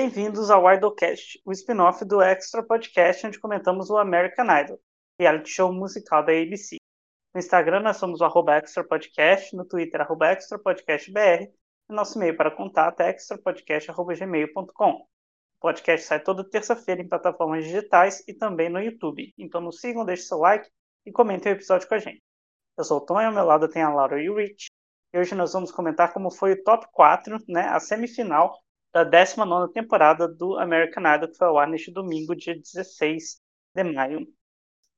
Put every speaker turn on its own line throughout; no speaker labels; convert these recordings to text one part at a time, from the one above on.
Bem-vindos ao Idolcast, o spin-off do Extra Podcast, onde comentamos o American Idol, reality show musical da ABC. No Instagram nós somos o arroba Extra Podcast, no Twitter arroba Extra Podcast BR, e nosso e-mail para contato é extrapodcast.gmail.com. O podcast sai toda terça-feira em plataformas digitais e também no YouTube. Então nos sigam, deixem seu like e comentem o episódio com a gente. Eu sou o Tom e ao meu lado tem a Laura e o Rich. E hoje nós vamos comentar como foi o top 4, né, a semifinal da 19 temporada do American Idol, que foi ao ar neste domingo, dia 16 de maio.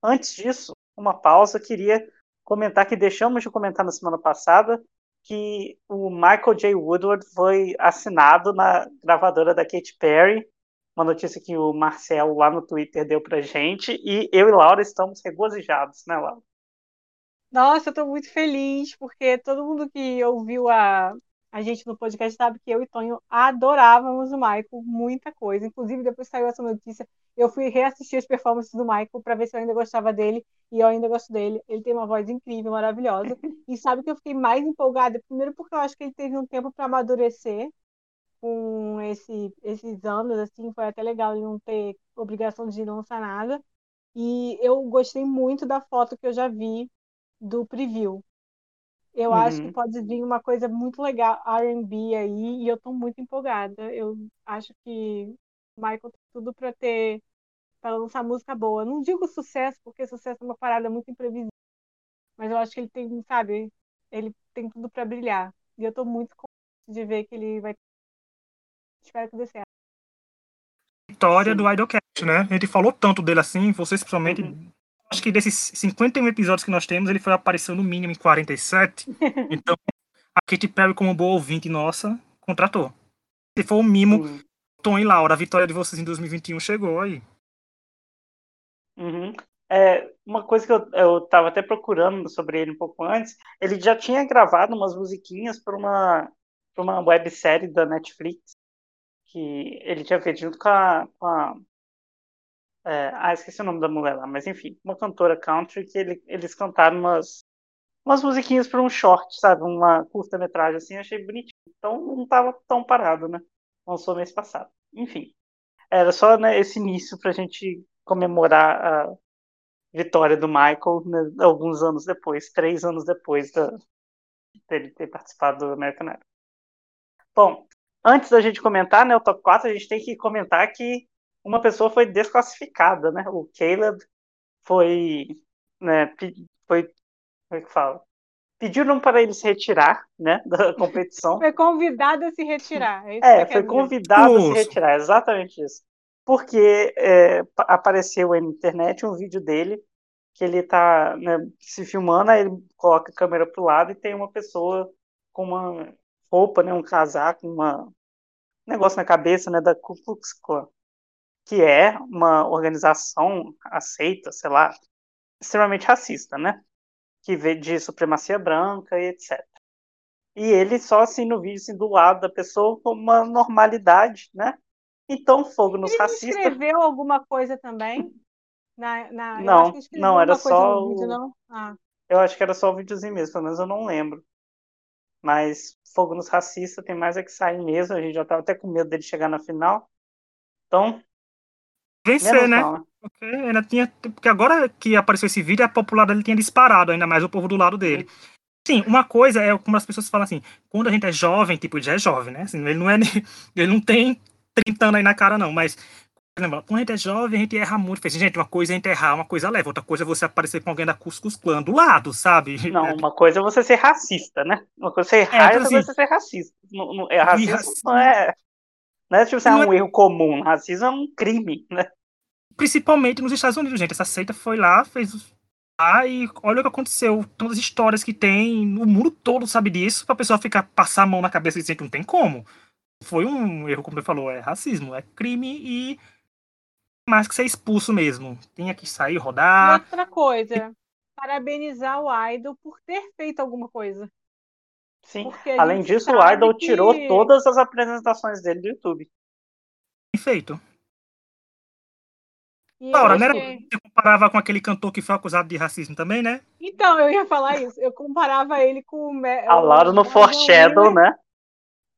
Antes disso, uma pausa, queria comentar que deixamos de comentar na semana passada que o Michael J. Woodward foi assinado na gravadora da Katy Perry, uma notícia que o Marcelo lá no Twitter deu pra gente, e eu e Laura estamos regozijados, né, Laura?
Nossa, eu tô muito feliz, porque todo mundo que ouviu a, a gente no podcast sabe que eu e Tonho adorávamos o Michael, muita coisa. Inclusive, depois saiu essa notícia, eu fui reassistir as performances do Michael para ver se eu ainda gostava dele, e eu ainda gosto dele. Ele tem uma voz incrível, maravilhosa. E sabe que eu fiquei mais empolgada? Primeiro, porque eu acho que ele teve um tempo para amadurecer com esse, esses anos, assim, foi até legal ele não ter obrigação de lançar nada. E eu gostei muito da foto que eu já vi do preview. Eu uhum. acho que uhum. pode vir uma coisa muito legal, R&B aí, e eu tô muito empolgada. Eu acho que o Michael tem tudo para ter para lançar música boa. Não digo sucesso, porque sucesso é uma parada muito imprevisível. Mas eu acho que ele tem, sabe, ele tem tudo para brilhar. E eu tô muito contente de ver que ele vai Espero que dê certo.
Vitória Sim. do Idolcast, né? A gente falou tanto dele assim, vocês principalmente uhum acho que desses 51 episódios que nós temos, ele foi apareceu no mínimo em 47. então, a Katy Perry, como boa ouvinte nossa, contratou. Se for o mimo, uhum. Tom e Laura, a vitória de vocês em 2021 chegou aí.
Uhum. É, uma coisa que eu, eu tava até procurando sobre ele um pouco antes, ele já tinha gravado umas musiquinhas para uma, pra uma websérie da Netflix, que ele tinha feito junto com a, com a é, ah, esqueci o nome da mulher lá, mas enfim, uma cantora country que ele, eles cantaram umas, umas musiquinhas para um short, sabe? Uma curta-metragem assim, achei bonitinho. Então não estava tão parado, né? Lançou mês passado. Enfim, era só né, esse início para a gente comemorar a vitória do Michael né, alguns anos depois, três anos depois da, dele ter participado do American Idol. Bom, antes da gente comentar né, o top 4, a gente tem que comentar que uma pessoa foi desclassificada, né? O Caleb foi, né, foi, como é que fala? Pediram para ele se retirar, né, da competição.
Foi convidado a se retirar.
É, é foi convidado a se retirar, exatamente isso. Porque é, apareceu na internet um vídeo dele que ele está né, se filmando, aí ele coloca a câmera pro lado e tem uma pessoa com uma roupa, né, um casaco, uma um negócio na cabeça, né, da Ku Klux Klan que é uma organização aceita, sei lá, extremamente racista, né? Que vê de supremacia branca e etc. E ele só assim no vídeo assim, do lado da pessoa com uma normalidade, né? Então, fogo nos
ele
racistas. Ele
escreveu alguma coisa também? Na,
na... Não, não, era só. Vídeo, não? Ah. Eu acho que era só o videozinho mesmo, pelo menos eu não lembro. Mas fogo nos racistas tem mais é que sair mesmo. A gente já tava até com medo dele chegar na final. Então,
vencer, Menos né? Mal. Porque, ainda tinha, porque agora que apareceu esse vídeo, a popularidade dele tinha disparado, ainda mais o povo do lado dele. Sim, uma coisa é como as pessoas falam assim, quando a gente é jovem, tipo, ele já é jovem, né? Assim, ele não é ele não tem 30 anos aí na cara, não, mas quando a gente é jovem, a gente erra muito. Assim, gente, uma coisa é enterrar, uma coisa leva, outra coisa é você aparecer com alguém da Cuscus Clã do lado, sabe?
Não, uma coisa é você ser racista, né? Uma coisa é errar, é, outra coisa é você ser racista. Não, não, é racismo não é. Não é tipo assim, é um é... erro comum. Racismo é um crime, né?
Principalmente nos Estados Unidos, gente. Essa seita foi lá, fez lá e olha o que aconteceu. Todas as histórias que tem, o mundo todo sabe disso, pra pessoa ficar, passar a mão na cabeça e dizer que não tem como. Foi um erro, como você falou, é racismo, é crime e mais que ser expulso mesmo. Tinha que sair, rodar.
E outra coisa, parabenizar o Idol por ter feito alguma coisa.
Sim. Além disso, o Idol que... tirou todas as apresentações dele do YouTube.
Feito. Laura, não era que você comparava com aquele cantor que foi acusado de racismo também, né?
Então, eu ia falar isso. Eu comparava ele com o.
A Laura no Foreshadow, né?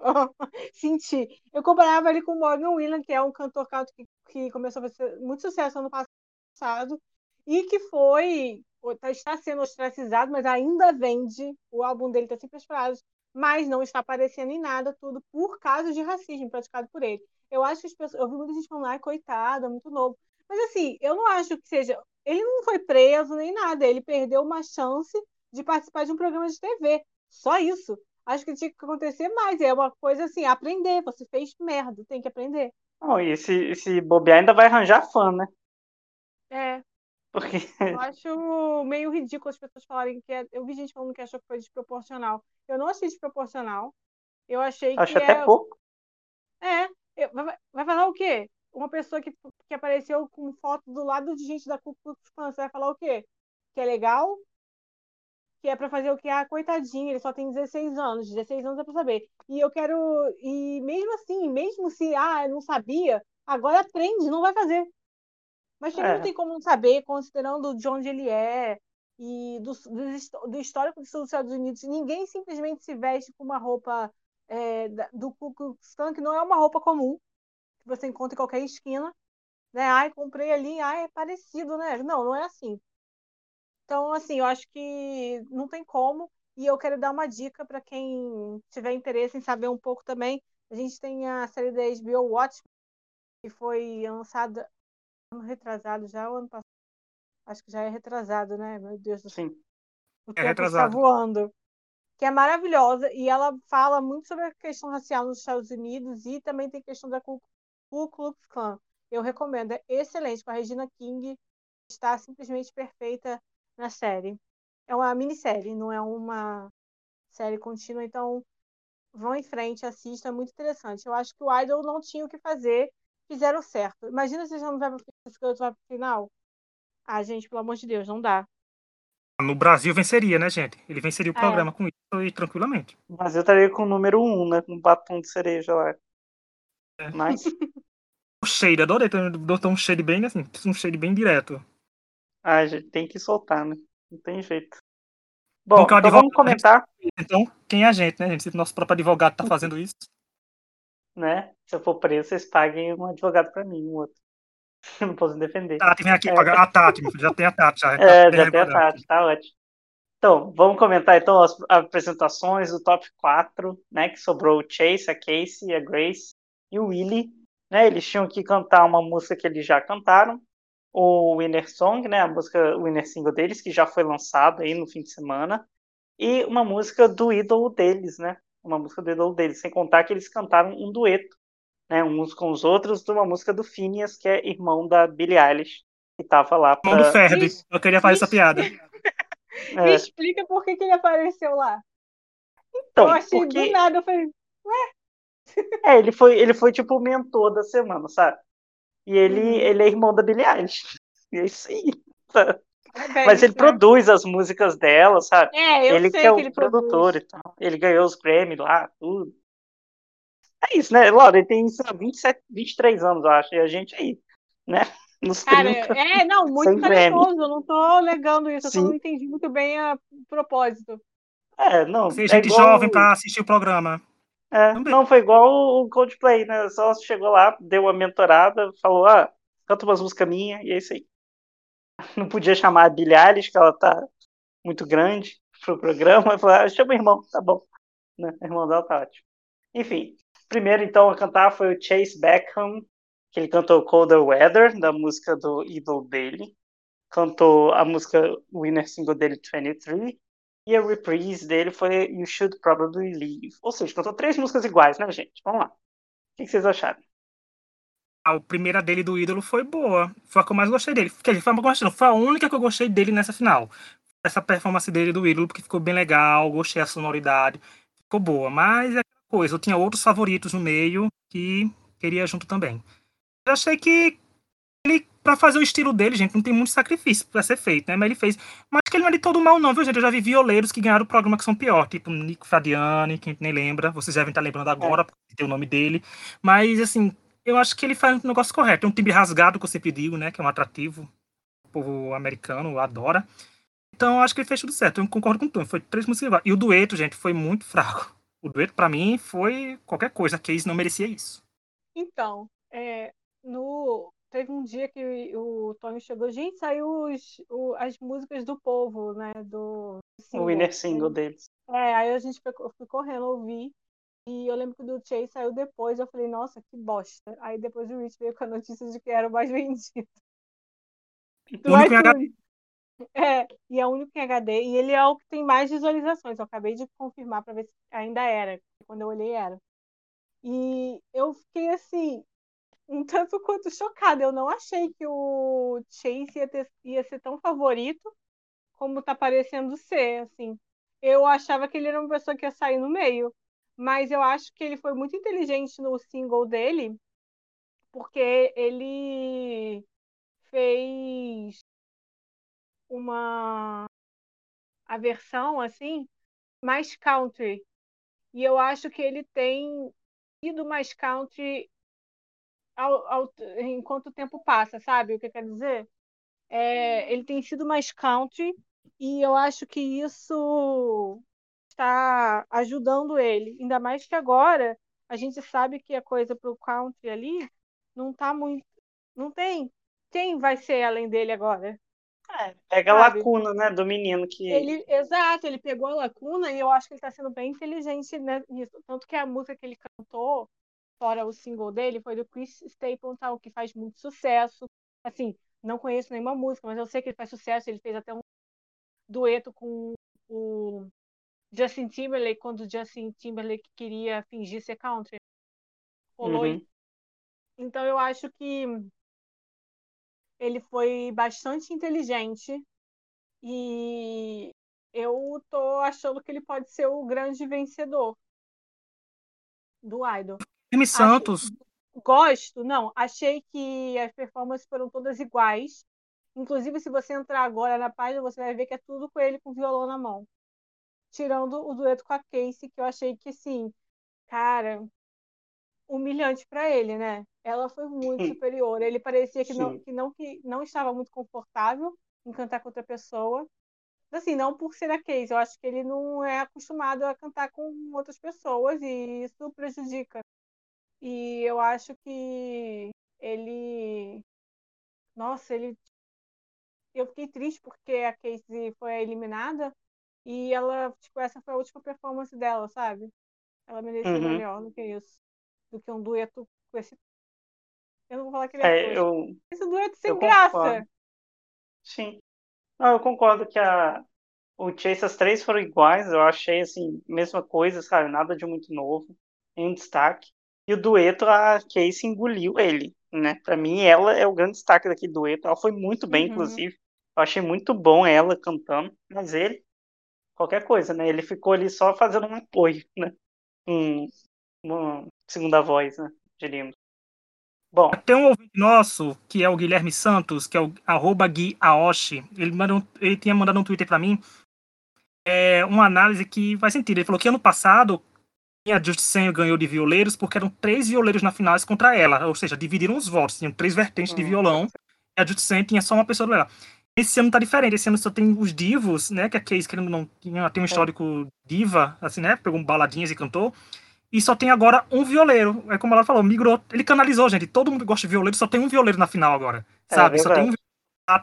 Senti. Eu comparava ele com o Morgan Williams, que é um cantor que, que começou a fazer muito sucesso ano passado e que foi está sendo ostracizado, mas ainda vende. O álbum dele está sempre esperado, mas não está aparecendo em nada, tudo por causa de racismo praticado por ele. Eu acho que as pessoas, eu vi muita gente falando, ai, coitado, é muito novo. Mas assim, eu não acho que seja. Ele não foi preso nem nada, ele perdeu uma chance de participar de um programa de TV. Só isso. Acho que tinha que acontecer mais. É uma coisa assim, aprender. Você fez merda, tem que aprender.
Não, e esse, esse bobear ainda vai arranjar fã, né?
É.
Porque...
Eu acho meio ridículo as pessoas falarem que é... Eu vi gente falando que achou que foi desproporcional. Eu não achei desproporcional. Eu achei
acho
que.
até
é...
pouco.
É. Vai, falar o quê? Uma pessoa que, que apareceu com foto do lado de gente da Ku Klux Klan, você vai falar o quê? Que é legal? que é para fazer o que? Ah, coitadinho, ele só tem 16 anos, 16 anos é para saber. E eu quero. E mesmo assim, mesmo se, ah, eu não sabia, agora aprende, não vai fazer. Mas também é. não tem como saber, considerando de onde ele é e do, do, do histórico dos Estados Unidos. Ninguém simplesmente se veste com uma roupa é, do Ku Klux Klan, que não é uma roupa comum, que você encontra em qualquer esquina. Né? Ai, comprei ali, ai, é parecido, né? Não, não é assim. Então, assim, eu acho que não tem como. E eu quero dar uma dica para quem tiver interesse em saber um pouco também. A gente tem a série da HBO Watch, que foi lançada ano retrasado já, o ano passado. Acho que já é retrasado, né? Meu Deus do
céu. Sim.
O é retrasado. está voando. Que é maravilhosa e ela fala muito sobre a questão racial nos Estados Unidos e também tem questão da Ku Klux Klan. Eu recomendo, é excelente. Com a Regina King, está simplesmente perfeita na série. É uma minissérie, não é uma série contínua, então vão em frente, assista, é muito interessante. Eu acho que o Idol não tinha o que fazer, fizeram certo. Imagina se já não vai para vai pro final. Ah, gente, pelo amor de Deus, não dá.
No Brasil venceria, né, gente? Ele venceria o é. programa com isso e tranquilamente.
O Brasil estaria com o número um, né? Com um batom de cereja lá. É. Mas.
o shade, adorei. Botou um shade bem assim, um shade bem direto.
Ah, gente, tem que soltar, né? Não tem jeito. Bom, então vamos comentar.
Então, quem é a gente, né, gente? Se o nosso próprio advogado tá fazendo isso.
Né? Se eu for preso, vocês paguem um advogado pra mim, um outro. não posso defender.
Tati, vem aqui é. pagar a Tati, já tem a Tati. Já,
é, tá já tem a Tati, tá ótimo. Então, vamos comentar então as apresentações do top 4, né? Que sobrou o Chase, a Casey, a Grace e o Willie. Né, eles tinham que cantar uma música que eles já cantaram, o Winner Song, né, a música o Winner Single deles, que já foi lançado aí no fim de semana, e uma música do ídolo deles, né, uma música do ídolo deles, sem contar que eles cantaram um dueto, né, uns com os outros, de uma música do Phineas, que é irmão da Billie Eilish, que tava lá
pra... Irmão do Ferb, eu queria fazer essa piada.
É. Me explica por que, que ele apareceu lá.
Então,
eu achei
porque...
do nada, eu falei, ué?
É, ele foi, ele foi tipo o mentor da semana, sabe? E ele, uhum. ele é irmão da Billie Eilish. E é isso aí. É Mas ele né? produz as músicas dela, sabe?
É, eu
ele
sei
que é
o
produtor e tal. Ele ganhou os Grammy lá, tudo. É isso, né? Laura, ele tem 27, 23 anos, eu acho. E a gente aí, né? Nos
Cara, 30, é, não, muito talentoso. Eu não tô negando isso. Sim. Eu só não entendi muito bem o propósito.
É, não.
Tem é gente igual... jovem pra assistir o programa.
É, não, foi igual o Coldplay, né? Só chegou lá, deu uma mentorada, falou, ah, canta umas músicas minhas, e é isso aí. Não podia chamar a Eilish, que ela tá muito grande pro programa, falou, ah, chama o irmão, tá bom. Né? O irmão dela tá ótimo. Enfim, primeiro então a cantar foi o Chase Beckham, que ele cantou Colder Weather, da música do ídolo dele. Cantou a música Winner Single dele, 23. E a reprise dele foi You Should Probably Leave. Ou seja, cantou três músicas iguais, né, gente? Vamos lá. O que vocês acharam?
A primeira dele do ídolo foi boa. Foi a que eu mais gostei dele. Quer dizer, foi, uma, foi a única que eu gostei dele nessa final. Essa performance dele do ídolo, porque ficou bem legal, gostei da sonoridade. Ficou boa. Mas é coisa, eu tinha outros favoritos no meio que queria junto também. Eu achei que ele, pra fazer o estilo dele, gente, não tem muito sacrifício pra ser feito, né? Mas ele fez. Mas que ele não é de todo mal, não, viu, gente? Eu já vi violeiros que ganharam o programa que são pior, tipo Nico Fradiani, que a gente nem lembra. Vocês devem estar lembrando agora, é. porque tem o nome dele. Mas, assim, eu acho que ele faz um negócio correto. É um timbre rasgado, que eu sempre digo, né? Que é um atrativo. O povo americano adora. Então, eu acho que ele fez tudo certo. Eu concordo com tudo. Foi três músicas. E o dueto, gente, foi muito fraco. O dueto, para mim, foi qualquer coisa. A Case não merecia isso.
Então, é, no, teve um dia que o Tony chegou, gente, saiu os, o, as músicas do povo, né? Do
single, o winner single deles.
É, aí a gente foi, fui correndo ouvir. E eu lembro que o do Chase saiu depois, eu falei, nossa, que bosta. Aí depois o Rich veio com a notícia de que era o mais vendido.
Do iTunes.
É, e é o único em HD. E ele é o que tem mais visualizações. Eu acabei de confirmar para ver se ainda era. Quando eu olhei, era. E eu fiquei assim, um tanto quanto chocada. Eu não achei que o Chase ia, ter, ia ser tão favorito como tá parecendo ser, assim. Eu achava que ele era uma pessoa que ia sair no meio. Mas eu acho que ele foi muito inteligente no single dele, porque ele fez uma a versão assim mais country. E eu acho que ele tem ido mais country ao, ao, enquanto o tempo passa, sabe o que quer dizer? É, ele tem sido mais country e eu acho que isso está ajudando ele. Ainda mais que agora a gente sabe que a coisa para o country ali não está muito. Não tem. Quem vai ser além dele agora?
É, pega a lacuna, né, do menino que.
Ele, exato, ele pegou a lacuna e eu acho que ele está sendo bem inteligente né, nisso. Tanto que a música que ele cantou, fora o single dele, foi do Chris Stapleton, que faz muito sucesso. Assim, não conheço nenhuma música, mas eu sei que ele faz sucesso. Ele fez até um dueto com o Justin Timberlake, quando Justin Timberlake queria fingir ser country. Rolou. Uhum. Então eu acho que ele foi bastante inteligente e eu tô achando que ele pode ser o grande vencedor do Idol.
Time Santos.
gosto, não, achei que as performances foram todas iguais. Inclusive, se você entrar agora na página, você vai ver que é tudo com ele com violão na mão. Tirando o dueto com a Casey, que eu achei que, sim, cara, humilhante para ele, né? Ela foi muito superior. Ele parecia que não, que não que não estava muito confortável em cantar com outra pessoa. Assim, não por ser a Case, eu acho que ele não é acostumado a cantar com outras pessoas e isso prejudica. E eu acho que ele nossa, ele eu fiquei triste porque a Casey foi eliminada e ela, tipo, essa foi a última performance dela, sabe? Ela merecia uhum. melhor do que isso do que um dueto com esse. Eu não vou falar que ele é, é eu, Esse dueto sem graça. Concordo.
Sim. Não, eu concordo que a, o Chase, as três foram iguais. Eu achei, assim, mesma coisa, sabe? Nada de muito novo. Nenhum destaque. E o dueto, a Casey engoliu ele, né? Pra mim, ela é o grande destaque daquele dueto. Ela foi muito bem, uhum. inclusive. Eu achei muito bom ela cantando. Mas ele, qualquer coisa, né? Ele ficou ali só fazendo um apoio, né? Um, uma segunda voz, né? Diríamos. Bom.
Tem um ouvinte nosso, que é o Guilherme Santos, que é o arroba Gui Aoshi. Ele, mandou, ele tinha mandado um Twitter para mim é, uma análise que faz sentido. Ele falou que ano passado a Just Senho ganhou de violeiros porque eram três violeiros na final contra ela. Ou seja, dividiram os votos. Tinham três vertentes de hum. violão. E a Just Senho tinha só uma pessoa do ela. Esse ano tá diferente. Esse ano só tem os divos, né? Que a Case, querendo não, tinha, tem um é. histórico diva, assim, né? Pegou baladinhas e cantou e só tem agora um violeiro. É como ela falou, migrou. Ele canalizou, gente. Todo mundo gosta de violeiro, só tem um violeiro na final agora. É, sabe? Só tem um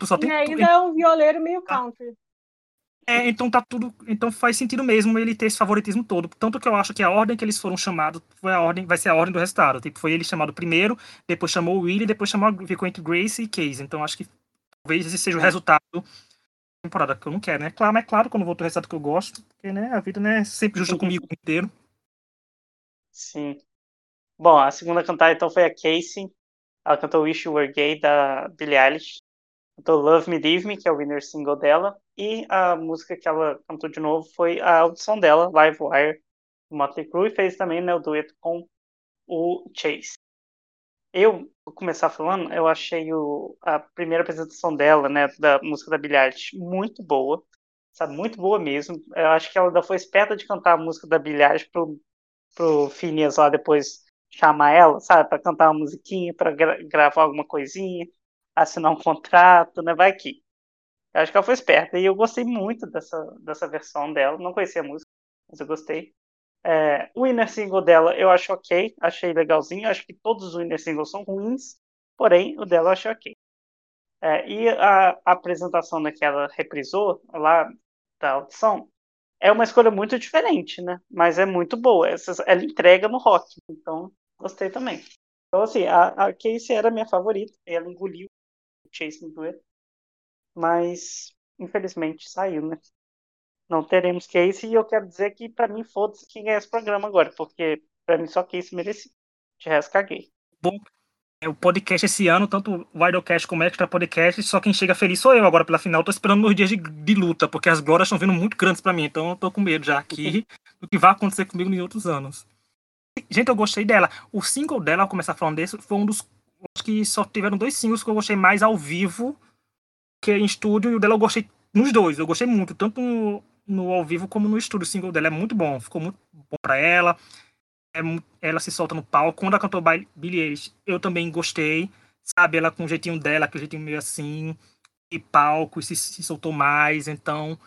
só tem. E ainda é um violeiro meio country.
É, então tá tudo. Então faz sentido mesmo ele ter esse favoritismo todo. Tanto que eu acho que a ordem que eles foram chamados foi a ordem, vai ser a ordem do resultado. Tipo, foi ele chamado primeiro, depois chamou o Willie, depois chamou, ficou entre Grace e Case. Então acho que talvez esse seja o resultado da temporada que eu não quero, né? Claro, mas é claro, quando eu vou ter o resultado que eu gosto, porque né, a vida né, é sempre justa comigo inteiro.
Sim. Bom, a segunda cantada então foi a Casey. Ela cantou Wish You Were Gay, da Billie Eilish. Cantou Love Me, Leave Me, que é o winner single dela. E a música que ela cantou de novo foi a audição dela, Live Wire, do Motley Crue. E fez também né, o dueto com o Chase. Eu, vou começar falando, eu achei o, a primeira apresentação dela, né, da música da Eilish, muito boa. Sabe, muito boa mesmo. Eu acho que ela ainda foi esperta de cantar a música da Eilish pro pro Phineas lá depois chamar ela, sabe, para cantar uma musiquinha, para gra gravar alguma coisinha, assinar um contrato, né? Vai que. Eu acho que ela foi esperta e eu gostei muito dessa, dessa versão dela. Não conhecia a música, mas eu gostei. É, o inner single dela eu acho ok, achei legalzinho. Acho que todos os inner singles são ruins, porém o dela eu achei ok. É, e a, a, apresentação daquela reprisou lá da audição é uma escolha muito diferente, né? Mas é muito boa. Essa, ela entrega no rock, então gostei também. Então, assim, a, a Casey era minha favorita, ela engoliu o Chase no dueto, mas infelizmente saiu, né? Não teremos Casey e eu quero dizer que para mim foda-se quem ganha esse programa agora, porque para mim só Casey merecia. De resto, caguei.
Bom, é, o podcast esse ano, tanto o Widocast como o Extra Podcast, só quem chega feliz sou eu agora pela final. Tô esperando meus dias de, de luta, porque as glórias estão vindo muito grandes para mim, então eu tô com medo já aqui do que vai acontecer comigo em outros anos. Gente, eu gostei dela. O single dela, ao começar falando desse, foi um dos. Acho que só tiveram dois singles que eu gostei mais ao vivo que em estúdio, e o dela eu gostei nos dois. Eu gostei muito, tanto no, ao vivo como no estúdio. O single dela é muito bom, ficou muito bom para ela é, ela se solta no palco. Quando ela cantou Billie Eilish, eu também gostei, sabe? Ela com o jeitinho dela, aquele jeitinho meio assim, e palco, e se, se soltou mais, então...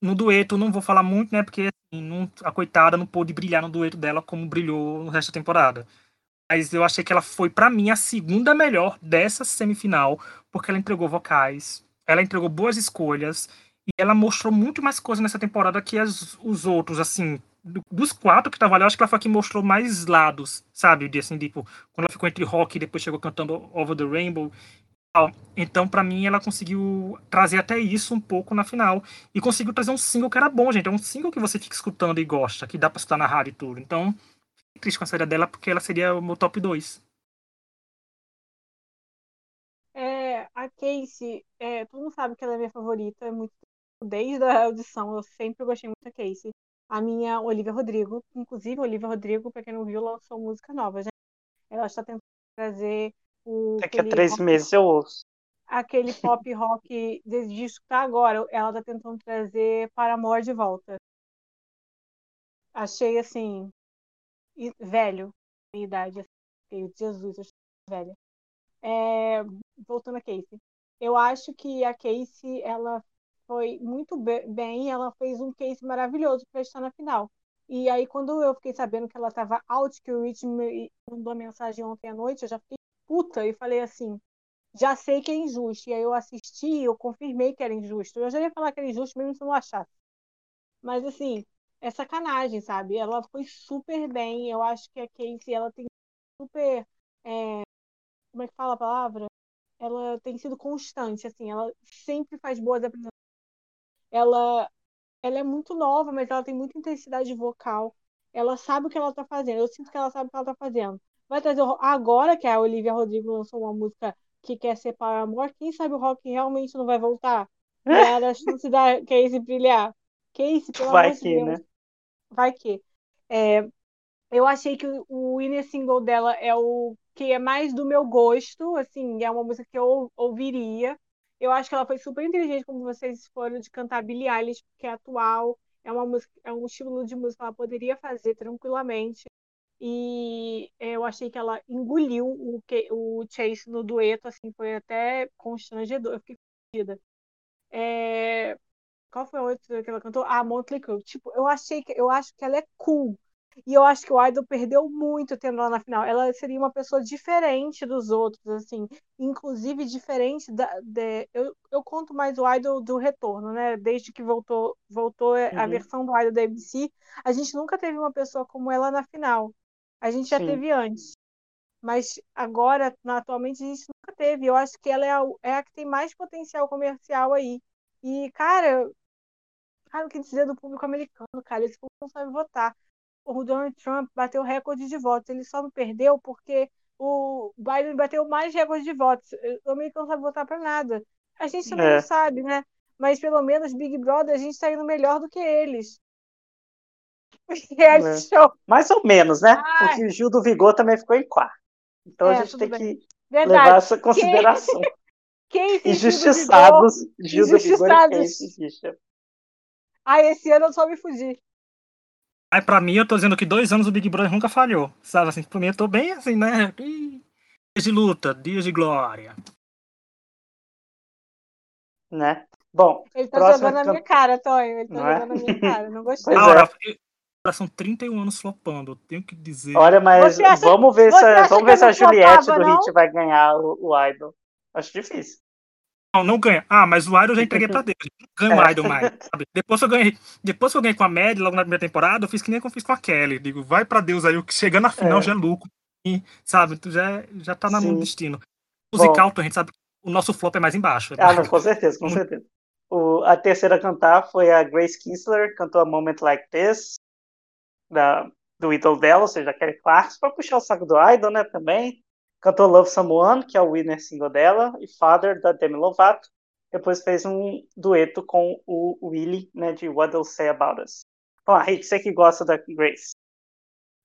No dueto, não vou falar muito, né? Porque assim, não, a coitada não pôde brilhar no dueto dela como brilhou no resto da temporada. Mas eu achei que ela foi, para mim, a segunda melhor dessa semifinal, porque ela entregou vocais, ela entregou boas escolhas, e ela mostrou muito mais coisa nessa temporada que as, os outros, assim, dos quatro que estavam ali, eu acho que ela foi a que mostrou mais lados, sabe? De, assim, tipo, quando ela ficou entre rock e depois chegou cantando Over the Rainbow. Então, para mim, ela conseguiu trazer até isso um pouco na final. E conseguiu trazer um single que era bom, gente. É um single que você fica escutando e gosta, que dá pra escutar na rádio e tudo. Então, fiquei triste com a saída dela, porque ela seria o meu top 2.
É, a Casey, é, todo mundo sabe que ela é minha favorita, é muito desde a audição, eu sempre gostei muito da Casey a minha Olivia Rodrigo. Inclusive, Olivia Rodrigo, para quem não viu, lançou música nova. Ela está tentando trazer o.
Daqui a três meses eu ouço.
Aquele pop rock desde escutar agora, ela está tentando trazer para amor de volta. Achei assim. Velho, minha idade. Assim, Jesus, eu achei velha. É, voltando a Casey. Eu acho que a Casey, ela foi muito bem, ela fez um case maravilhoso para estar na final. E aí, quando eu fiquei sabendo que ela estava out, que o Rich me mandou mensagem ontem à noite, eu já fiquei puta e falei assim: já sei que é injusto. E aí eu assisti, eu confirmei que era injusto. Eu já ia falar que era injusto mesmo se eu não achasse. Mas assim, é sacanagem, sabe? Ela foi super bem. Eu acho que a Casey, ela tem super. É... Como é que fala a palavra? Ela tem sido constante, assim, ela sempre faz boas apresentações ela, ela é muito nova, mas ela tem muita intensidade vocal. Ela sabe o que ela tá fazendo. Eu sinto que ela sabe o que ela tá fazendo. Vai trazer agora que a Olivia Rodrigo lançou uma música que quer separar amor, quem sabe o rock realmente não vai voltar? E era a chance da Casey brilhar. Casey, pelo
vai
amor
que,
de Deus. Né? Vai que. É, eu achei que o inner single dela é o que é mais do meu gosto, assim, é uma música que eu ouviria. Eu acho que ela foi super inteligente, como vocês foram, de cantar Billie Eilish, porque é atual, é uma música, é um estilo de música que ela poderia fazer tranquilamente. E eu achei que ela engoliu o, o Chase no dueto, assim, foi até constrangedor. Eu fiquei fodida. É... Qual foi a outra que ela cantou? Ah, Monthly Crew. Tipo, eu achei que eu acho que ela é cool. E eu acho que o Idol perdeu muito tendo ela na final. Ela seria uma pessoa diferente dos outros, assim. Inclusive diferente da. De, eu, eu conto mais o Idol do retorno, né? Desde que voltou, voltou uhum. a versão do Idol da ABC, a gente nunca teve uma pessoa como ela na final. A gente já Sim. teve antes. Mas agora, atualmente, a gente nunca teve. Eu acho que ela é a, é a que tem mais potencial comercial aí. E, cara, cara, o que dizer do público americano, cara? Esse público não sabe votar o Donald Trump bateu recorde de votos. Ele só não perdeu porque o Biden bateu mais recorde de votos. O americano não sabe votar para nada. A gente também é. não sabe, né? Mas pelo menos Big Brother a gente está indo melhor do que eles.
É. show. Mais ou menos, né? Ai. Porque o Gil do Vigor também ficou em quarto. Então é, a gente tem bem. que Verdade. levar essa consideração.
Quem,
quem Injustiçados. Gil do Vigor e quem
Ah, esse ano eu só me fugir.
Aí pra mim, eu tô dizendo que dois anos o Big Brother nunca falhou. Sabe assim, pra mim eu tô bem assim, né? Dias de luta, dias de glória.
Né? Bom,
ele tá jogando na minha cara, Tonho. Ele tá Não é? jogando é? na minha cara. Não gostei.
Laura, são 31 anos flopando, tenho que dizer.
Olha, mas acha, vamos ver se, vamos ver se a Juliette do Hit vai ganhar o, o Idol. Acho difícil.
Não, não ganha. Ah, mas o Idol eu já entreguei pra Deus. Não ganho o Idol mais. Sabe? Depois, que eu ganhei, depois que eu ganhei com a Mad, logo na primeira temporada, eu fiz que nem eu fiz com a Kelly. Digo, vai pra Deus aí, o que chega na final é. já é lucro. E, sabe, tu já, já tá na mão do destino. Musical, Bom, a gente sabe que o nosso flop é mais embaixo.
Ah, mas com certeza, com certeza. O, a terceira a cantar foi a Grace Kinsler, cantou a Moment Like This, da, do idol dela, ou seja, a Kelly Clarkson, para puxar o saco do idol, né, também. Cantou Love Someone, que é o winner single dela, e Father, da Demi Lovato. Depois fez um dueto com o Willie, né, de What They'll Say About Us. Bom, Rick, você que gosta da Grace,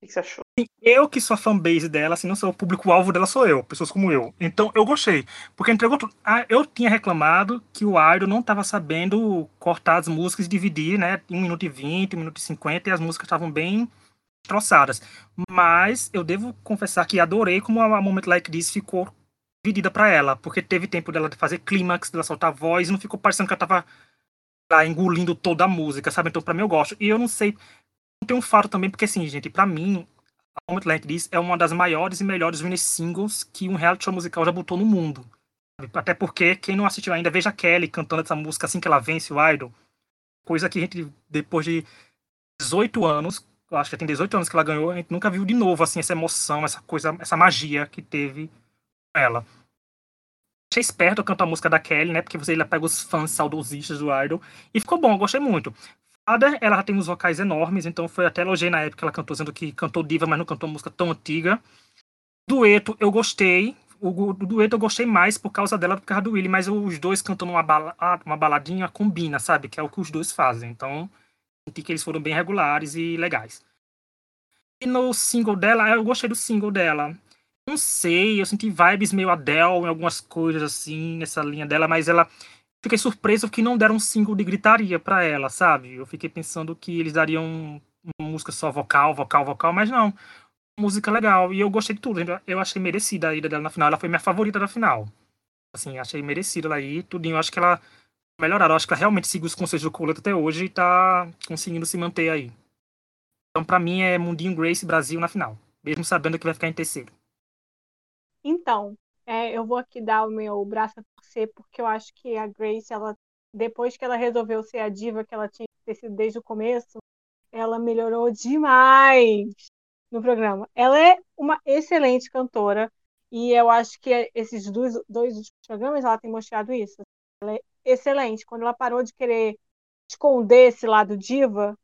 o que você achou?
Eu que sou a fanbase dela, assim, não sou o público-alvo dela, sou eu, pessoas como eu. Então eu gostei. Porque entregou tudo. Ah, eu tinha reclamado que o Idol não estava sabendo cortar as músicas e dividir, né? 1 minuto e 20, 1 minuto e 50, e as músicas estavam bem troçadas. Mas eu devo confessar que adorei como a Moment Like This ficou dividida para ela. Porque teve tempo dela fazer clímax, dela soltar voz, e não ficou parecendo que ela tava lá engolindo toda a música, sabe? Então, pra mim, eu gosto. E eu não sei tem um fato também, porque assim, gente, para mim, a Moment Like This é uma das maiores e melhores winning singles que um reality show musical já botou no mundo. Até porque, quem não assistiu ainda, veja a Kelly cantando essa música assim que ela vence o Idol. Coisa que a gente, depois de 18 anos, acho que tem 18 anos que ela ganhou, a gente nunca viu de novo, assim, essa emoção, essa coisa, essa magia que teve ela. Achei esperto cantar a música da Kelly, né? Porque você ele pega os fãs saudosistas do Idol. E ficou bom, eu gostei muito. Ada, ela tem uns vocais enormes, então foi até elogiei na época que ela cantou, dizendo que cantou diva, mas não cantou música tão antiga. Dueto, eu gostei. O, o, dueto eu gostei mais por causa dela, por causa do Willie, mas os dois cantando uma, bala, ah, uma baladinha combina, sabe? Que é o que os dois fazem. Então, senti que eles foram bem regulares e legais. E no single dela, eu gostei do single dela. Não sei, eu senti vibes meio Adele em algumas coisas assim, nessa linha dela, mas ela fiquei surpreso que não deram um single de gritaria para ela, sabe? Eu fiquei pensando que eles dariam uma música só vocal, vocal, vocal, mas não. Música legal. E eu gostei de tudo. Eu achei merecida a ida dela na final. Ela foi minha favorita da final. Assim, achei merecida ela aí, tudinho. Eu acho que ela melhoraram. Acho que ela realmente seguiu os conselhos do Coleta até hoje e tá conseguindo se manter aí. Então, para mim, é Mundinho Grace Brasil na final. Mesmo sabendo que vai ficar em terceiro.
Então, é, eu vou aqui dar o meu braço a torcer, porque eu acho que a Grace, ela, depois que ela resolveu ser a diva que ela tinha que sido desde o começo, ela melhorou demais no programa. Ela é uma excelente cantora, e eu acho que esses dois, dois últimos programas ela tem mostrado isso. Ela é excelente. Quando ela parou de querer esconder esse lado diva,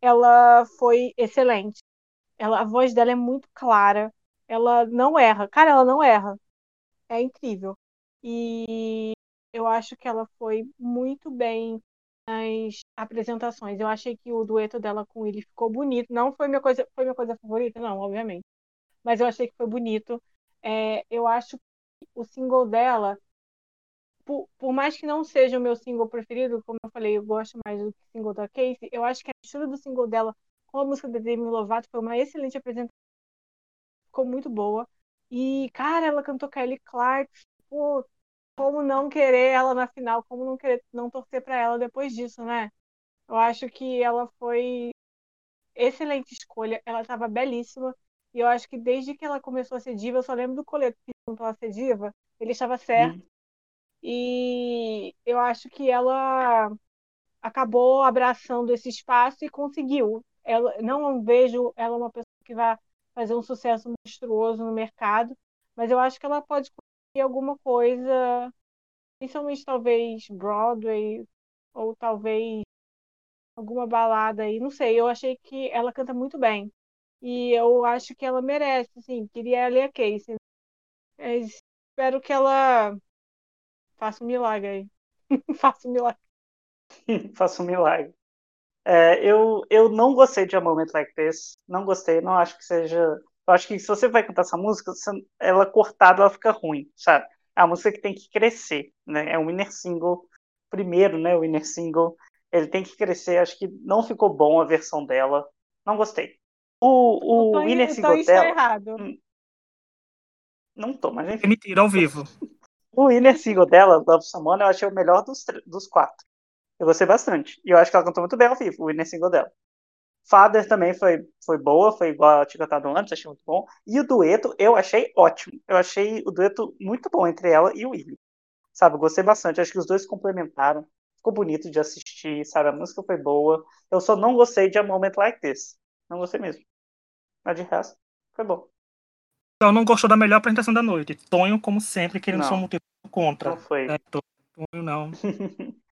ela foi excelente. Ela, a voz dela é muito clara ela não erra. Cara, ela não erra. É incrível. E eu acho que ela foi muito bem nas apresentações. Eu achei que o dueto dela com ele ficou bonito. Não foi minha coisa, foi minha coisa favorita, não, obviamente. Mas eu achei que foi bonito. É, eu acho que o single dela, por, por, mais que não seja o meu single preferido, como eu falei, eu gosto mais do single da Casey, eu acho que a mistura do single dela com a música da Demi Lovato foi uma excelente apresentação ficou muito boa. E, cara, ela cantou Kelly Clark. Pô, como não querer ela na final? Como não querer não torcer para ela depois disso, né? Eu acho que ela foi excelente escolha. Ela estava belíssima. E eu acho que desde que ela começou a ser diva, eu só lembro do colete que começou a ser diva. Ele estava certo. Hum. E eu acho que ela acabou abraçando esse espaço e conseguiu. Ela, não vejo ela uma pessoa que vai fazer um sucesso monstruoso no mercado, mas eu acho que ela pode conseguir alguma coisa, principalmente talvez Broadway, ou talvez alguma balada aí, não sei, eu achei que ela canta muito bem. E eu acho que ela merece, assim, queria ler a Casey. Espero que ela faça um milagre aí. faça um milagre.
faça um milagre. É, eu, eu não gostei de A Moment Like This. Não gostei, não acho que seja. Eu acho que se você vai cantar essa música, ela cortada, ela fica ruim, sabe? É uma música que tem que crescer, né? É um inner single, primeiro, né? O inner single. Ele tem que crescer. Acho que não ficou bom a versão dela. Não gostei. O, o, o inner single dela.
Errado. Hum.
Não tô, mas
enfim. Mentira, ao vivo.
o inner single dela, Love Someone, eu achei o melhor dos, dos quatro. Eu gostei bastante. E eu acho que ela cantou muito bem ao vivo, o inner single dela. Father também foi, foi boa, foi igual a tinha cantado antes, achei muito bom. E o dueto eu achei ótimo. Eu achei o dueto muito bom entre ela e o Willie. Sabe, gostei bastante. Acho que os dois complementaram. Ficou bonito de assistir, sabe? A música foi boa. Eu só não gostei de A Moment Like This. Não gostei mesmo. Mas de resto, foi bom.
Então não gostou da melhor apresentação da noite. Tonho, como sempre, querendo só um motivo contra.
Não foi.
É, Tonho não.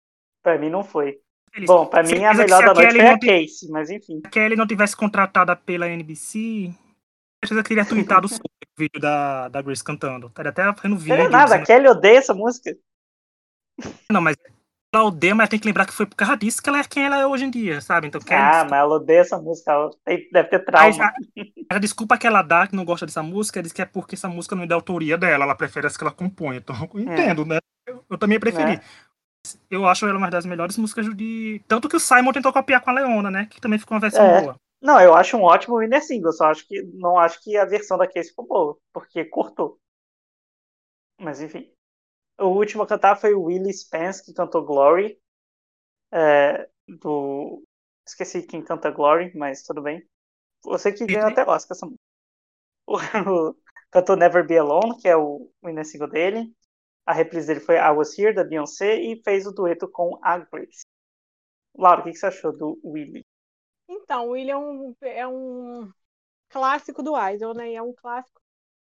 pra mim não foi. Bom, pra mim a melhor da noite foi a Casey, mas enfim. Se
a Kelly não tivesse contratada pela NBC, eu teria tweetado sobre o vídeo da, da Grace cantando. Estaria até fazendo vídeo.
Não é nada, a Kelly odeia essa música.
Não, mas ela odeia, mas tem que lembrar que foi por causa disso que ela é quem ela é hoje em dia, sabe? Então,
Kelly... Ah, mas ela odeia essa música, ela deve ter trauma. A,
a, desculpa que ela dá, que não gosta dessa música, diz que é porque essa música não é da autoria dela, ela prefere as que ela compõe. Então, eu é. entendo, é. né? Eu, eu, também preferi. É eu acho ela uma das melhores músicas de. Tanto que o Simon tentou copiar com a Leona, né? Que também ficou uma versão é. boa.
Não, eu acho um ótimo winner single, só acho que não acho que a versão da Case ficou boa, porque cortou. Mas enfim. O último a cantar foi o Willie Spence, que cantou Glory. É, do. Esqueci quem canta Glory, mas tudo bem. Você que ganhou até Oscar essa música. cantou Never Be Alone, que é o winner single dele. A reprise dele foi I Was Here, da Beyoncé, e fez o dueto com a Grace. Laura, o que você achou do Willie?
Então, o Willie é um, é um clássico do Idol, né? É um clássico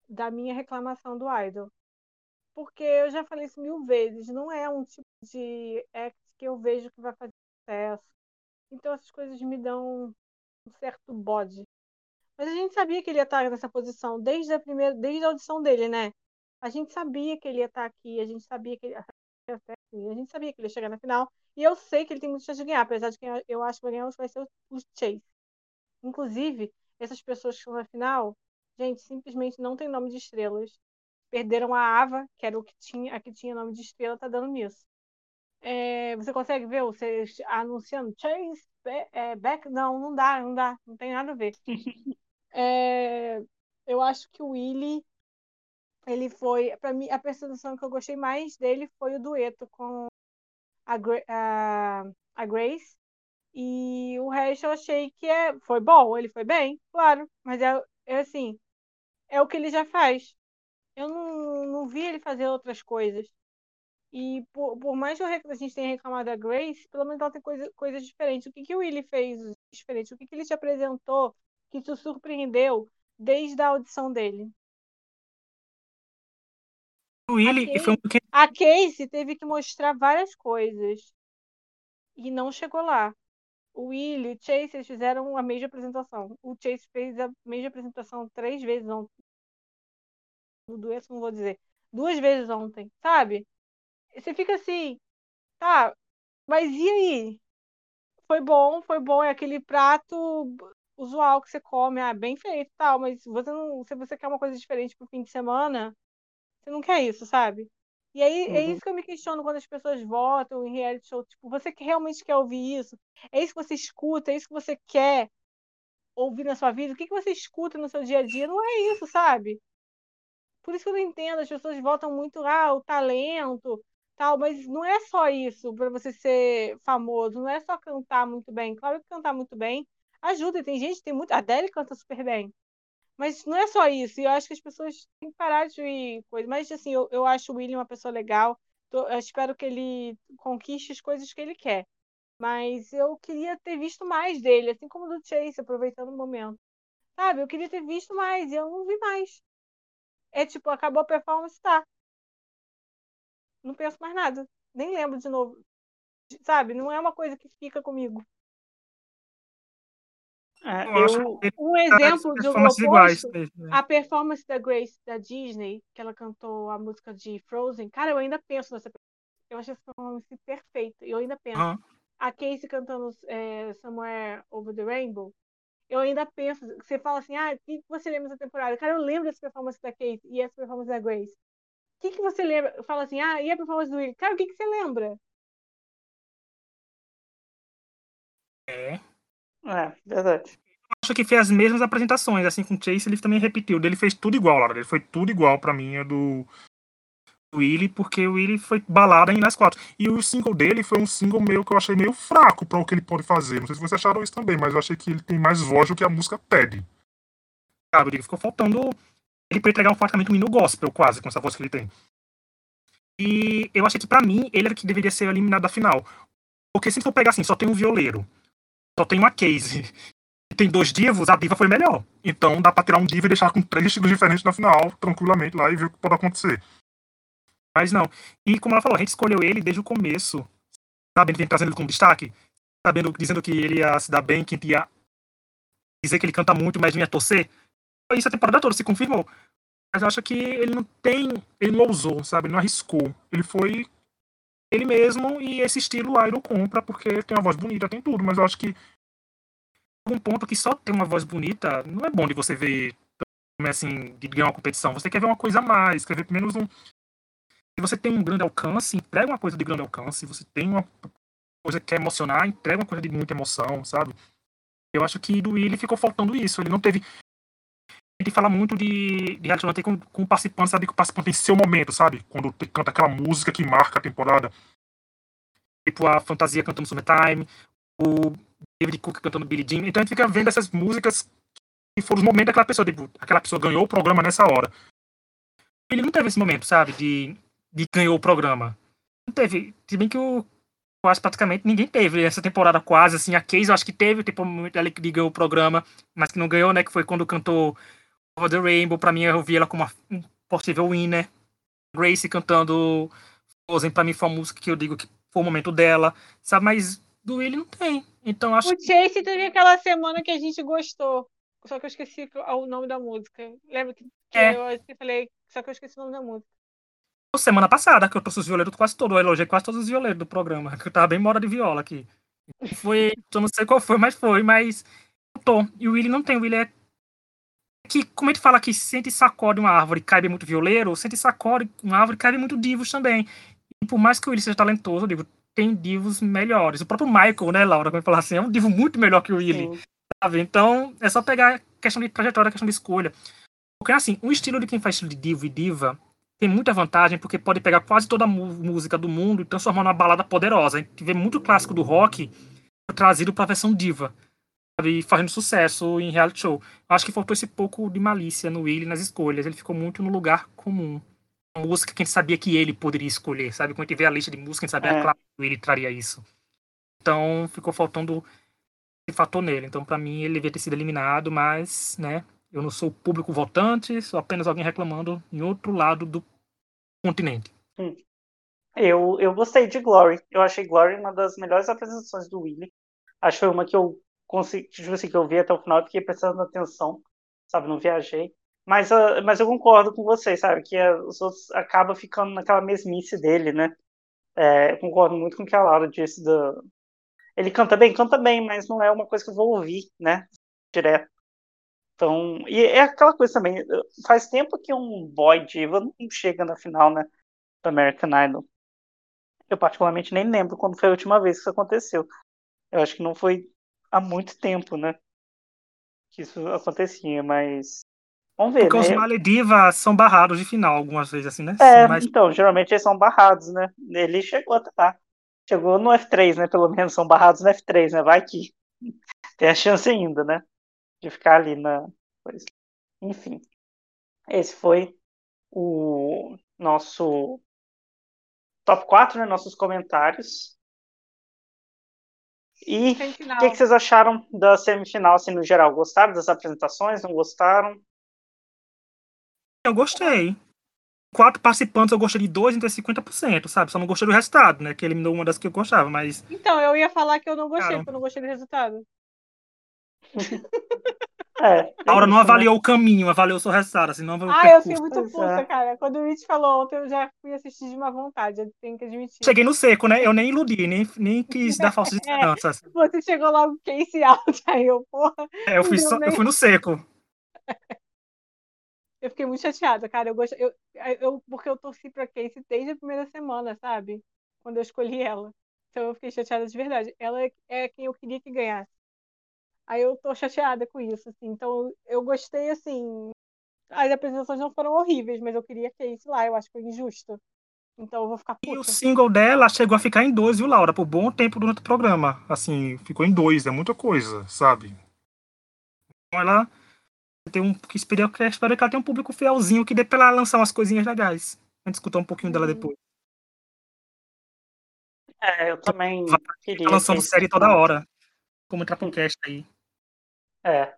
da minha reclamação do Idol. Porque eu já falei isso mil vezes, não é um tipo de act que eu vejo que vai fazer sucesso. Então essas coisas me dão um certo bode. Mas a gente sabia que ele ia estar nessa posição desde a primeira, desde a audição dele, né? A gente sabia que ele ia estar aqui, a gente sabia que ele, a gente sabia que ele ia chegar na final. E eu sei que ele tem muita chance de ganhar, apesar de que eu acho que vai ganhar vai ser o Chase. Inclusive, essas pessoas que estão na final, gente, simplesmente não tem nome de estrelas. Perderam a Ava, que era o que tinha, a que tinha nome de estrela, tá dando nisso. É, você consegue ver vocês anunciando Chase é, Beck? Não, não dá, não dá, não tem nada a ver. é, eu acho que o Willie ele foi, para mim, a apresentação que eu gostei mais dele foi o dueto com a, a, a Grace. E o resto eu achei que é, foi bom, ele foi bem, claro, mas é, é assim, é o que ele já faz. Eu não, não vi ele fazer outras coisas. E por, por mais que a gente tenha reclamado da Grace, pelo menos ela tem coisa, coisas diferentes. O que, que o Willie fez diferente? O que, que ele te apresentou que te surpreendeu desde a audição dele?
O Willy
Casey,
foi um
A Casey teve que mostrar várias coisas e não chegou lá. O Willy e o Chase eles fizeram a mesma apresentação. O Chase fez a mesma apresentação três vezes ontem. Dueto, não vou dizer. Duas vezes ontem, sabe? Você fica assim, tá, mas e aí? Foi bom, foi bom. É aquele prato usual que você come, ah, bem feito tal, mas você não, se você quer uma coisa diferente pro fim de semana, você não quer isso, sabe? E aí é uhum. é isso que eu me questiono quando as pessoas votam em reality show. Tipo, você que realmente quer ouvir isso? É isso que você escuta? É isso que você quer ouvir na sua vida? O que, que você escuta no seu dia a dia? Não é isso, sabe? Por isso que eu não entendo. As pessoas votam muito, ah, o talento, tal, mas não é só isso para você ser famoso. Não é só cantar muito bem. Claro que cantar muito bem ajuda. Tem gente, tem muito. A Adele canta super bem. Mas não é só isso. Eu acho que as pessoas têm que parar de coisa. Mas assim, eu, eu acho o William uma pessoa legal. Tô, eu espero que ele conquiste as coisas que ele quer. Mas eu queria ter visto mais dele, assim como do Chase, aproveitando o momento. Sabe? Eu queria ter visto mais e eu não vi mais. É tipo, acabou a performance, tá. Não penso mais nada. Nem lembro de novo. Sabe? Não é uma coisa que fica comigo. É, eu, um exemplo de oposto, iguais, né? a performance da Grace da Disney, que ela cantou a música de Frozen, cara, eu ainda penso nessa eu achei essa performance perfeita, eu ainda penso. Uhum. A Casey cantando é, Somewhere Over the Rainbow, eu ainda penso, você fala assim, ah, o que você lembra dessa temporada? Cara, eu lembro dessa performance da Casey e essa performance da Grace. O que, que você lembra? Fala assim, ah, e a performance do Will? Cara, o que, que você lembra?
É,
é, verdade.
Acho que fez as mesmas apresentações, assim, com o Chase ele também repetiu. Ele fez tudo igual, Laura. Ele foi tudo igual pra mim, é do. Willie, porque o Willie foi balada em nas quatro. E o single dele foi um single meio que eu achei meio fraco para o que ele pode fazer. Não sei se vocês acharam isso também, mas eu achei que ele tem mais voz do que a música pede. Sabe, ele ficou faltando ele para entregar um praticamente um hino gospel, quase, com essa voz que ele tem. E eu achei que, para mim, ele era que deveria ser eliminado da final. Porque se for pegar assim, só tem um violeiro, só tem uma case, tem dois divos, a diva foi melhor. Então dá pra tirar um diva e deixar com três estilos diferentes na final, tranquilamente lá, e ver o que pode acontecer. Mas não. E como ela falou, a gente escolheu ele desde o começo, sabendo que trazendo ele como destaque, sabendo, dizendo que ele ia se dar bem, que ia dizer que ele canta muito, mas vinha torcer. Isso a temporada toda se confirmou. Mas eu acho que ele não tem. Ele não ousou, sabe? Ele não arriscou. Ele foi ele mesmo e esse estilo Iron compra porque tem uma voz bonita, tem tudo, mas eu acho que um ponto que só tem uma voz bonita não é bom de você ver assim, de ganhar uma competição. Você quer ver uma coisa a mais, quer ver pelo menos um. Se você tem um grande alcance, entrega uma coisa de grande alcance. Se você tem uma coisa que quer emocionar, entrega uma coisa de muita emoção, sabe? Eu acho que do Willi ficou faltando isso. Ele não teve gente fala muito de, de reality com, com o participante, sabe que o participante tem seu momento, sabe? Quando canta aquela música que marca a temporada. Tipo a Fantasia cantando Summertime, o David Cook cantando Billie Jean. Então a gente fica vendo essas músicas que foram os momentos daquela pessoa. Tipo, aquela pessoa ganhou o programa nessa hora. Ele não teve esse momento, sabe? De, de ganhou o programa. Não teve. Se bem que o quase praticamente ninguém teve essa temporada quase assim a Case eu acho que teve tipo muito ela que ganhou o programa mas que não ganhou né que foi quando cantou Over the Rainbow, pra mim, eu vi ela como uma possível winner. Grace cantando Frozen, pra mim, foi uma música que eu digo que foi o momento dela, sabe? Mas do Willie não tem. Então acho
O Chase teve aquela semana que a gente gostou. Só que eu esqueci o nome da música. Lembra que, que é. eu falei, só que eu esqueci o nome da música.
Semana passada, que eu trouxe os violeiros quase todos, eu elogiei quase todos os violeiros do programa, que eu tava bem mora de viola aqui. Foi, eu não sei qual foi, mas foi, mas tô. E o Willie não tem, o Willie é que, como a gente fala que sente sacode uma árvore cai muito violeiro, sente sacode uma árvore cai muito divos também. E por mais que o Willis seja talentoso, eu digo, tem divos melhores. O próprio Michael, né, Laura, como falar assim, é um divo muito melhor que o Willie. Sabe? Então, é só pegar a questão de trajetória, questão de escolha. Porque, assim, o estilo de quem faz estilo de divo e diva tem muita vantagem, porque pode pegar quase toda a música do mundo e transformar numa balada poderosa. A gente vê muito clássico do rock trazido para a versão diva e fazendo sucesso em reality show. Acho que faltou esse pouco de malícia no Willie nas escolhas. Ele ficou muito no lugar comum. Uma música que a gente sabia que ele poderia escolher, sabe? Quando a gente vê a lista de músicas, a gente sabia, é. claro, que ele traria isso. Então, ficou faltando esse fator nele. Então, para mim, ele devia ter sido eliminado, mas, né, eu não sou público votante, sou apenas alguém reclamando em outro lado do continente.
Eu, eu gostei de Glory. Eu achei Glory uma das melhores apresentações do Willie. Acho que foi uma que eu consegui, tipo assim, que eu vi até o final, fiquei prestando atenção, sabe? Não viajei. Mas, uh, mas eu concordo com vocês, sabe? Que uh, os outros acabam ficando naquela mesmice dele, né? É, concordo muito com o que a Laura disse. Do... Ele canta bem, canta bem, mas não é uma coisa que eu vou ouvir, né? Direto. Então, e é aquela coisa também. Faz tempo que um boy diva não chega na final, né? Do American Idol. Eu particularmente nem lembro quando foi a última vez que isso aconteceu. Eu acho que não foi há muito tempo, né? Que isso acontecia, mas. Vamos ver.
Porque
né?
os Malediva são barrados de final algumas vezes, assim, né?
É, mas... então, geralmente eles são barrados, né? Ele chegou até lá. Chegou no F3, né? Pelo menos são barrados no F3, né? Vai que tem a chance ainda, né? De ficar ali na. Enfim. Esse foi o nosso top 4, né? Nossos comentários. E o que, que, vocês acharam da semifinal, assim, no geral? Gostaram das apresentações? Não gostaram?
Eu gostei. Quatro participantes, eu gostei de dois, então é 50%, sabe? Só não gostei do resultado, né? Que eliminou uma das que eu gostava, mas.
Então, eu ia falar que eu não gostei, porque eu não gostei do resultado.
É, a Aura não né? avaliou né? o caminho, avaliou o seu resultado, assim, não avaliou
Ah, eu fiquei muito puta, é. cara. Quando o Rich falou ontem, eu já fui assistir de uma vontade, eu tenho que admitir.
Cheguei no seco, né? Eu nem iludi, nem, nem quis dar falsas é, esperanças.
É, você chegou logo Casey out, aí eu, porra.
É, eu, fui só, nem... eu fui no seco.
eu fiquei muito chateada, cara. Eu gosto, eu, eu, porque eu torci pra Casey desde a primeira semana, sabe? Quando eu escolhi ela. Então eu fiquei chateada de verdade. Ela é, é quem eu queria que ganhasse. Aí eu tô chateada com isso, assim. Então, eu gostei, assim. As apresentações não foram horríveis, mas eu queria que isso lá, eu acho que foi injusto. Então eu vou ficar puta.
E o single dela chegou a ficar em dois, viu, Laura? Por bom tempo durante o programa. Assim, ficou em dois, é muita coisa, sabe? Então ela tem um. Que espero, que ela tenha um público fielzinho que dê pra ela lançar umas coisinhas legais. A gente escutar um pouquinho dela
Uhum.
depois.
É, eu também
Vai
queria.
Tá lançando série toda hora. Como entrar pro cast aí.
É.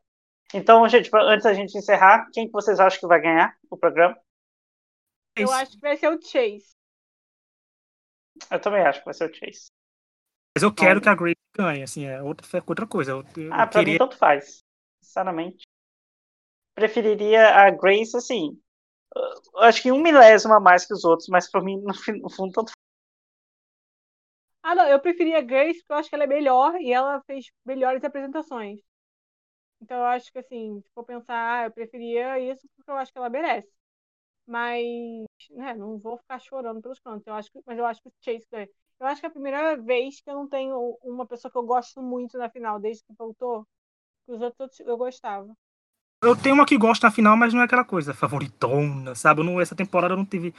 Então, gente, antes da gente encerrar, quem que vocês acham que vai ganhar o programa?
É
Eu
isso.
acho que vai ser o Chase.
Eu também acho que vai ser o Chase.
Mas eu quero que a Grace ganhe, assim, é outra, outra coisa. Eu, eu
Ah, pra mim tanto faz. Sinceramente. Preferiria a Grace, assim. eu Acho que um milésimo a mais que os outros, mas pra mim, no, no fundo, tanto
Ah, não, eu preferia a Grace porque eu acho que ela é melhor e ela fez melhores apresentações. Então eu acho que assim, se for pensar, ah, eu preferia isso porque eu acho que ela merece. Mas, né, não vou ficar chorando pelos cantos. Eu acho que, mas eu acho que o Chase ganha. Eu acho que é a primeira vez que eu não tenho uma pessoa que eu gosto muito na final, desde que voltou. Que os outros eu gostava.
Eu tenho uma que gosto na final, mas não é aquela coisa favoritona, sabe? Não, essa temporada eu não tive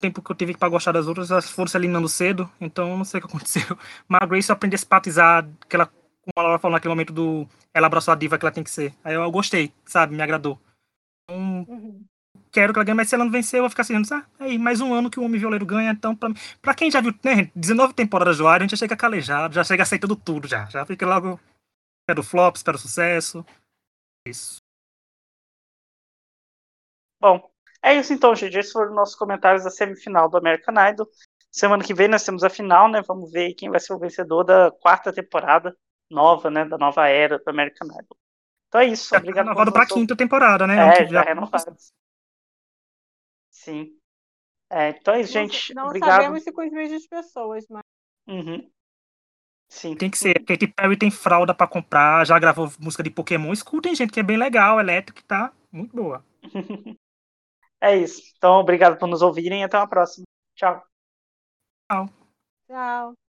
tempo que eu tive pra gostar das outras, elas foram se eliminando cedo, então não sei o que aconteceu. Mas a Grace eu aprendi a simpatizar, que ela, como a Laura falou naquele momento do. Ela abraçou a diva que ela tem que ser. Aí eu, eu gostei, sabe? Me agradou. Então,
Uhum.
quero que ela ganhe, mas se ela não vencer, eu vou ficar assim, ah, aí, mais um ano que o Homem Violeiro ganha, então, pra, pra quem já viu, né, 19 temporadas do ar, a gente já chega calejado, já chega aceitando tudo, já. Já fica logo. Espero flop, espero sucesso. Isso.
Bom, é isso então, gente. Esses foram os nossos comentários da semifinal do American Idol. Semana que vem nós temos a final, né? Vamos ver quem vai ser o vencedor da quarta temporada nova, né? Da nova era do American Idol. Então é isso.
Já tá
Obrigado
renovado pra
nos-
quinta temporada, né?
É, já renovado. Sim. É, então é isso,
Não-
gente.
Não,
Obrigado.
sabemos se com as mesmas pessoas, mas.
Uhum. Sim.
Tem que ser. Katy Perry tem fralda pra comprar, já gravou música de Pokémon. Escutem, gente, que é bem legal, elétrico, tá muito boa.
É isso. Então, obrigado por nos ouvirem e até uma próxima. Tchau.
Tchau.